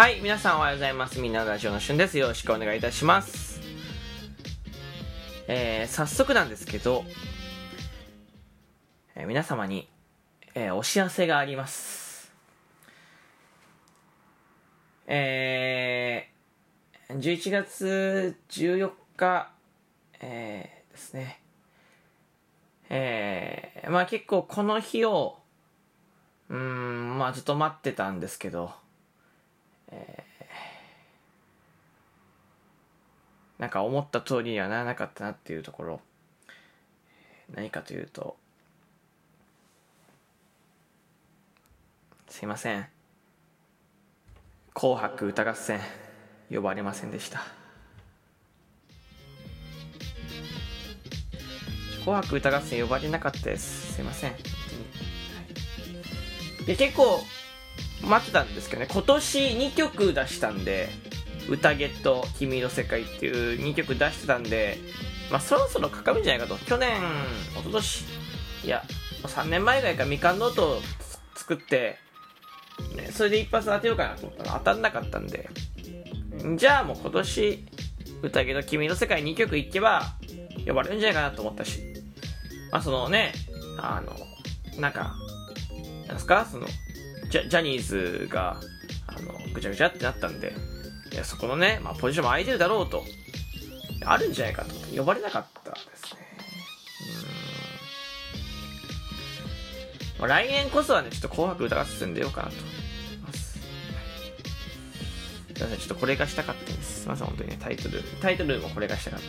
はい、皆さんおはようございます。みんなのラジオのしゅんです。よろしくお願いいたします。えー、早速なんですけど、えー皆様に、えーお知らせがあります。えー、11月14日、えーですね。えー、まあ結構この日を、うん、まあずっと待ってたんですけど、なんか思った通りにはならなかったなっていうところ。何かというとすいません「紅白歌合戦」呼ばれませんでした「紅白歌合戦」呼ばれなかったです。すいません。本当に。で結構待ってたんですけどね今年2曲出したんで「宴と君の世界」っていう2曲出してたんでまあそろそろかかるんじゃないかと。去年一昨年いや3年前ぐらいからみかんノートを作って、ね、それで一発当てようかなと思ったら当たんなかったんでじゃあもう今年「宴と君の世界」2曲いけば呼ばれるんじゃないかなと思ったしまあそのねあのなんかなんですか？そのジャジャニーズがあのぐちゃぐちゃってなったんでいやそこのね、まあ、ポジションも空いてるだろうとあるんじゃないかと呼ばれなかったですね。うん、来年こそはねちょっと「紅白歌合戦」出ようかなと思います。い。ませんちょっとこれがしたかったんです。すいません本当にねタイトルタイトルもこれがしたかった。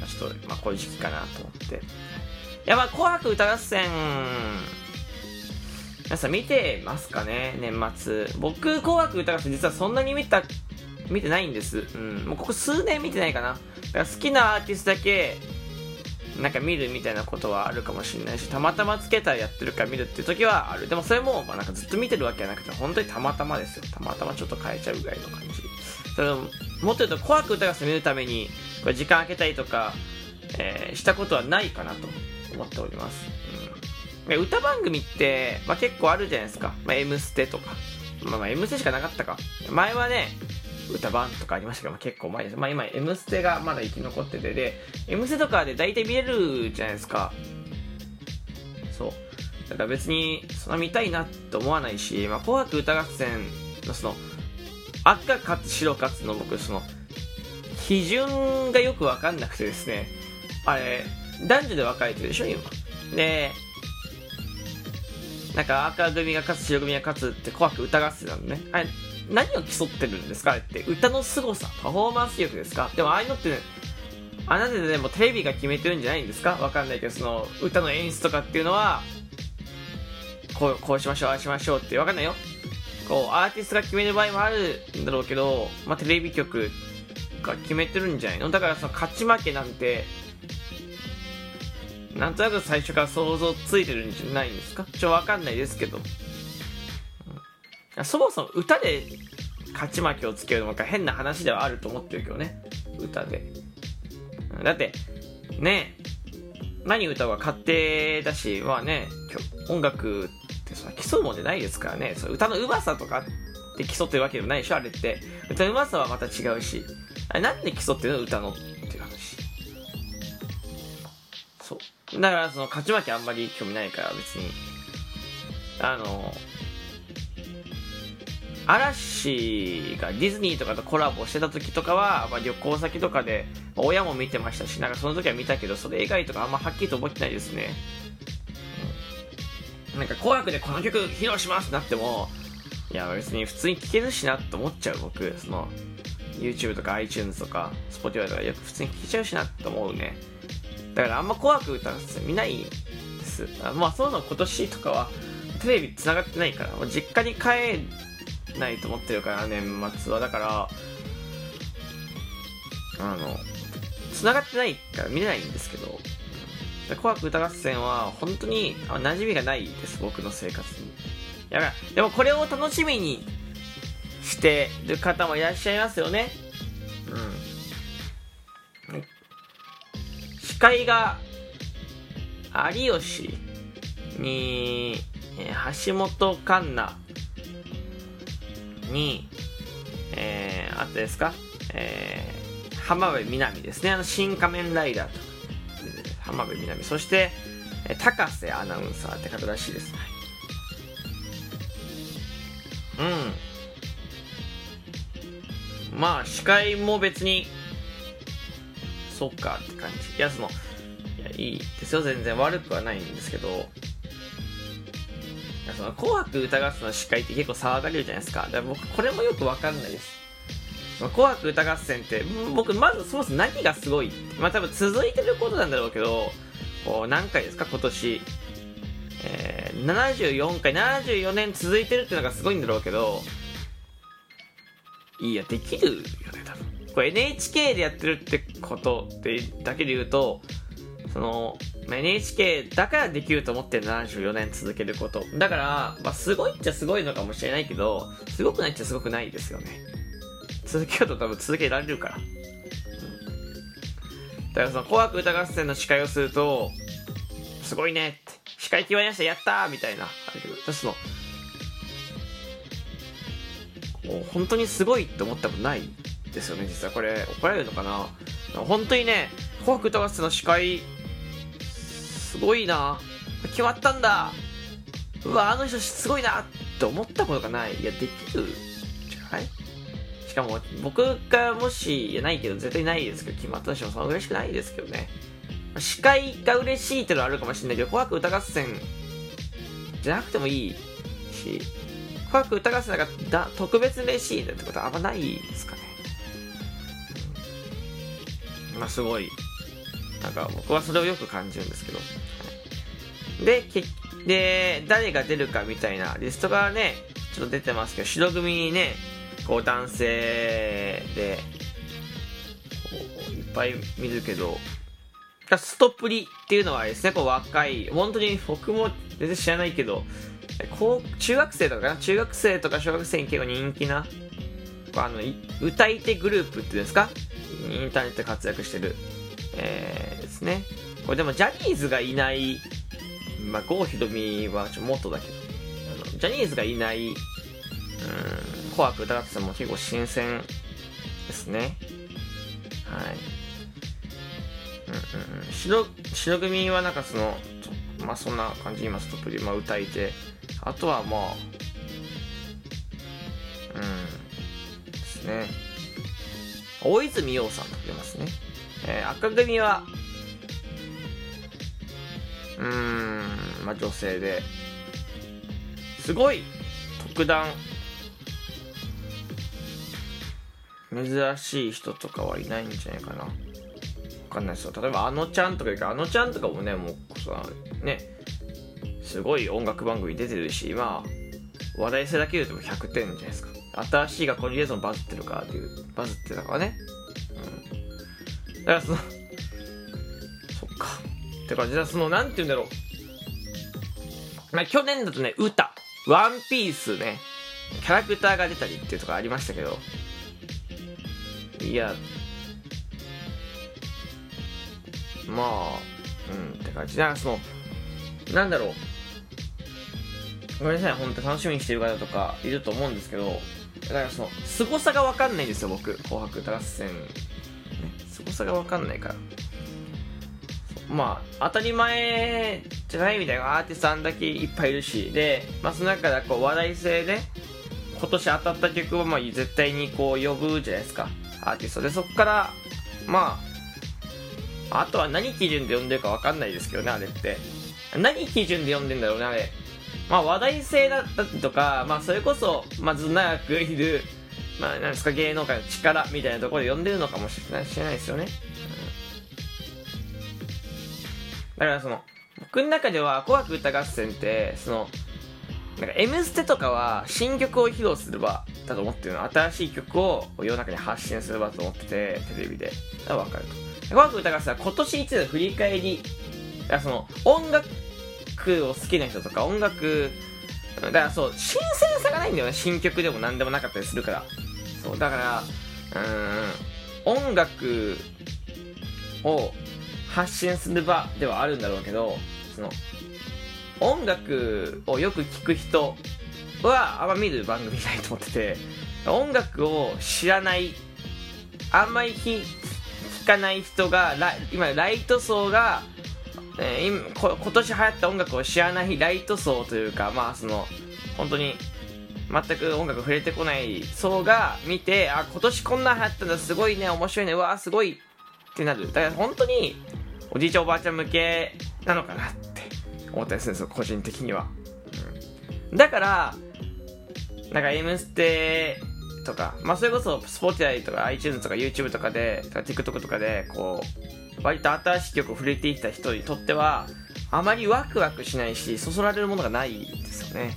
まあちょっとまあこういう時期かなと思って。いやまあ「紅白歌合戦」皆さん見てますかね？年末。僕紅白歌合戦実はそんなに見た見てないんです。うん。もうここ数年見てないかな。だから好きなアーティストだけなんか見るみたいなことはあるかもしれないしたまたまつけたらやってるから見るっていう時はある。でもそれもまあなんかずっと見てるわけじゃなくて本当にたまたまですよ。たまたまちょっと変えちゃうぐらいの感じ。それももっと言うと紅白歌合戦見るためにこれ時間空けたりとか、えーしたことはないかなと思っております、歌番組って、まあ、結構あるじゃないですか。まあ、M ステとか。まあ、まあ M ステしかなかったか。前はね、歌番とかありましたけど、まあ、結構前です。まあ今 M ステがまだ生き残ってて、で、M ステとかで大体見れるじゃないですか。そう。だから別に、そんな見たいなと思わないし、まあ、紅白歌合戦のその、赤かつ白かつの僕、その、基準がよくわかんなくてですね、あれ、男女で分かれてるでしょ、今。で、なんか赤組が勝つ白組が勝つって怖く歌合戦なのね。あれ何を競ってるんですか？あれって歌の凄さパフォーマンス力ですか？でもああいうのって、ね、あなたででもテレビが決めてるんじゃないんですか？わかんないけどその歌の演出とかっていうのはこうこうしましょうああしましょうってわかんないよ。こうアーティストが決める場合もあるんだろうけど、まあ、テレビ局が決めてるんじゃないの？だからその勝ち負けなんてなんとなく最初から想像ついてるんじゃないんですか？ちょ、わかんないですけど。そもそも歌で勝ち負けをつけるのが変な話ではあると思ってるけどね。歌で。だって、ね何歌うか勝手だし、まあね、音楽ってさ、競うもんじゃないですからね。そ歌の上手さとかって競ってるわけでもないでしょ、あれって。歌の上手さはまた違うし。あれなんで競ってるの歌の？っだからその勝ち負けあんまり興味ないから別に。あの、嵐がディズニーとかとコラボしてた時とかは、まあ、旅行先とかで、ま親も見てましたし、なんかその時は見たけど、それ以外とかあんまはっきりと覚えてないですね。なんか紅白でこの曲披露しますってなっても、いや別に普通に聴けるしなって思っちゃう僕、その、YouTube とか iTunes とか Spotify とかよく普通に聴けちゃうしなって思うね。だからあんま紅白歌合戦見ないです。あまあそういうの今年とかはテレビ繋がってないから、もう実家に帰ないと思ってるから、年末は。だから、あの、繋がってないから見れないんですけど、紅白歌合戦は本当にあ馴染みがないです、僕の生活に。やばい。でもこれを楽しみにしてる方もいらっしゃいますよね。司会が有吉に、えー橋本環奈に、えー、あとですか、えー、浜辺美波ですね。あの、新仮面ライダーと。浜辺美波。そして、え高瀬アナウンサーって方らしいです。うん。まあ、司会も別に、そっかって感じ。いや、その、いや、いいですよ。全然悪くはないんですけど、その紅白歌合戦の司会って結構騒がれるじゃないですか。だから僕、これもよくわかんないです。紅白歌合戦って、僕、まずそもそも何がすごい？まあ多分続いてることなんだろうけど、こう、何回ですか、今年。えー、74回、74年続いてるっていうのがすごいんだろうけど、いや、できるよね、これ NHK でやってるってことってだけで言うと、その、NHK だからできると思ってる74年続けること。だから、まあ、すごいっちゃすごいのかもしれないけど、すごくないっちゃすごくないですよね。続けようと多分続けられるから。だからその紅白歌合戦の司会をすると、すごいねって、司会決まりました、やったみたいな。私その、もう本当にすごいって思ったことないですよね、実は。これ怒られるのかな？本当にね、紅白歌合戦の司会。すごいな。決まったんだ。うわあの人すごいな。って思ったことがない。いやできるじゃない？しかも僕がもしいやないけど絶対ないですけど決まったとしてもそんな嬉しくないですけどね。司会が嬉しいってのはあるかもしれないけど紅白歌合戦じゃなくてもいいし紅白歌合戦なんか特別嬉しいってことはあんまないですかね、まあすごいなんか僕はそれをよく感じるんですけど。で、けで、誰が出るかみたいなリストがね、ちょっと出てますけど、白組にね、こう男性で、こういっぱい見るけど、ストプリっていうのはですね、こう若い、本当に僕も全然知らないけど、こう中学生とかかな中学生とか小学生に結構人気な、あの、歌い手グループっていうんですかインターネットで活躍してるえー、ですね。これでもジャニーズがいない、まあ、郷ひろみはちょっとだけど、あのジャニーズがいない、うん、紅白歌合戦も結構新鮮ですね。はい。うんうんうん。白、白組はなんかその、まあそんな感じ今ストップで、まあ、歌いて、あとはまあ、うん、ですね。大泉洋さんと出ますね。えー、赤組は、うーん、まあ女性で、すごい特段、珍しい人とかはいないんじゃないかな。わかんないですよ。例えば、あのちゃんとかあのちゃんとかもね、もう、さ、ね、すごい音楽番組出てるし、まあ、話題性だけ言うと100点じゃないですか。新しい学校にリエゾンバズってるかっていう、バズってたからね。うんだからその、そっか。ってか、じゃあその、なんて言うんだろう。まあ、去年だとね、歌、ワンピースね、キャラクターが出たりっていうとこありましたけど、いや、まあ、うん、って感じ。なんかその、なんだろう。ごめんなさい、本当楽しみにしてる方とかいると思うんですけど、だからその、凄さがわかんないんですよ、僕。紅白歌合戦。ね凄さが分かんないから。まあ当たり前じゃないみたいなアーティストあんだけいっぱいいるし。で、まあ、その中でこう話題性で今年当たった曲はまあ絶対にこう呼ぶじゃないですか。アーティスト。でそこからまああとは何基準で呼んでるか分かんないですけどねあれって。何基準で呼んでんだろうねあれ。まあ話題性だったりとかまあそれこそまず長くいるまあ、なんですか、芸能界の力みたいなところで呼んでるのかもしれないですよね。だからその、僕の中では、紅白歌合戦って、その、なんか、M ステとかは、新曲を披露する場だと思ってるの。新しい曲を世の中に発信する場と思ってて、テレビで。だから分かると。紅白歌合戦は今年一年の振り返り、その、音楽を好きな人とか、音楽、だからそう、新鮮さがないんだよね。新曲でも何でもなかったりするから。そうだからうん音楽を発信する場ではあるんだろうけどその音楽をよく聴く人はあんま見る番組ないと思ってて音楽を知らないあんまり聞かない人が今ライト層が、えー、今今年流行った音楽を知らないライト層というかまあその本当に全く音楽触れてこない層が見てあ今年こんな流行ったんだすごいね面白いねうわすごいってなる。だから本当におじいちゃんおばあちゃん向けなのかなって思ったりするんですよ。個人的には、うん、だからなんか「M ステ」とか、まあ、それこそ Spotify とか iTunes とか YouTube とかでとか TikTok とかでこう割と新しい曲を触れていた人にとってはあまりワクワクしないしそそられるものがないですよね、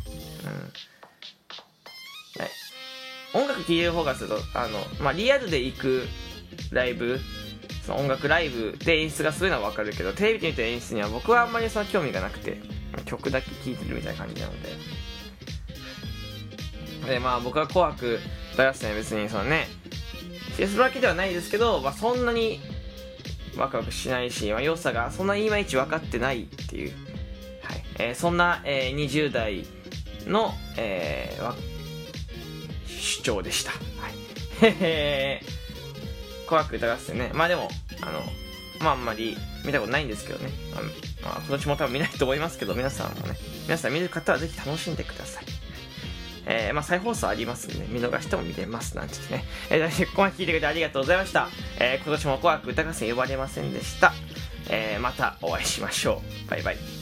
うん、音楽聴いてる方がするとあの、まあ、リアルで行くライブその音楽ライブで演出がするのは分かるけどテレビで見てる演出には僕はあんまりその興味がなくて曲だけ聴いてるみたいな感じなので。でまあ僕は「紅白歌合戦」別にそのね消すわけではないですけど、まあ、そんなにワクワクしないし、まあ、良さがそんなにいまいち分かってないっていう、はいえー、そんな、えー、20代の、えー、主張でした。はい、紅白歌合戦ね。まあでも、あの、まああんまり見たことないんですけどね。まあ、今年も多分見ないと思いますけど、皆さんもね、皆さん見る方はぜひ楽しんでください。えー、まあ、再放送ありますんで、見逃しても見れますなんてね。えー、ここまで聞いてくれてありがとうございました。えー、今年も紅白歌合戦呼ばれませんでした。えー、またお会いしましょう。バイバイ。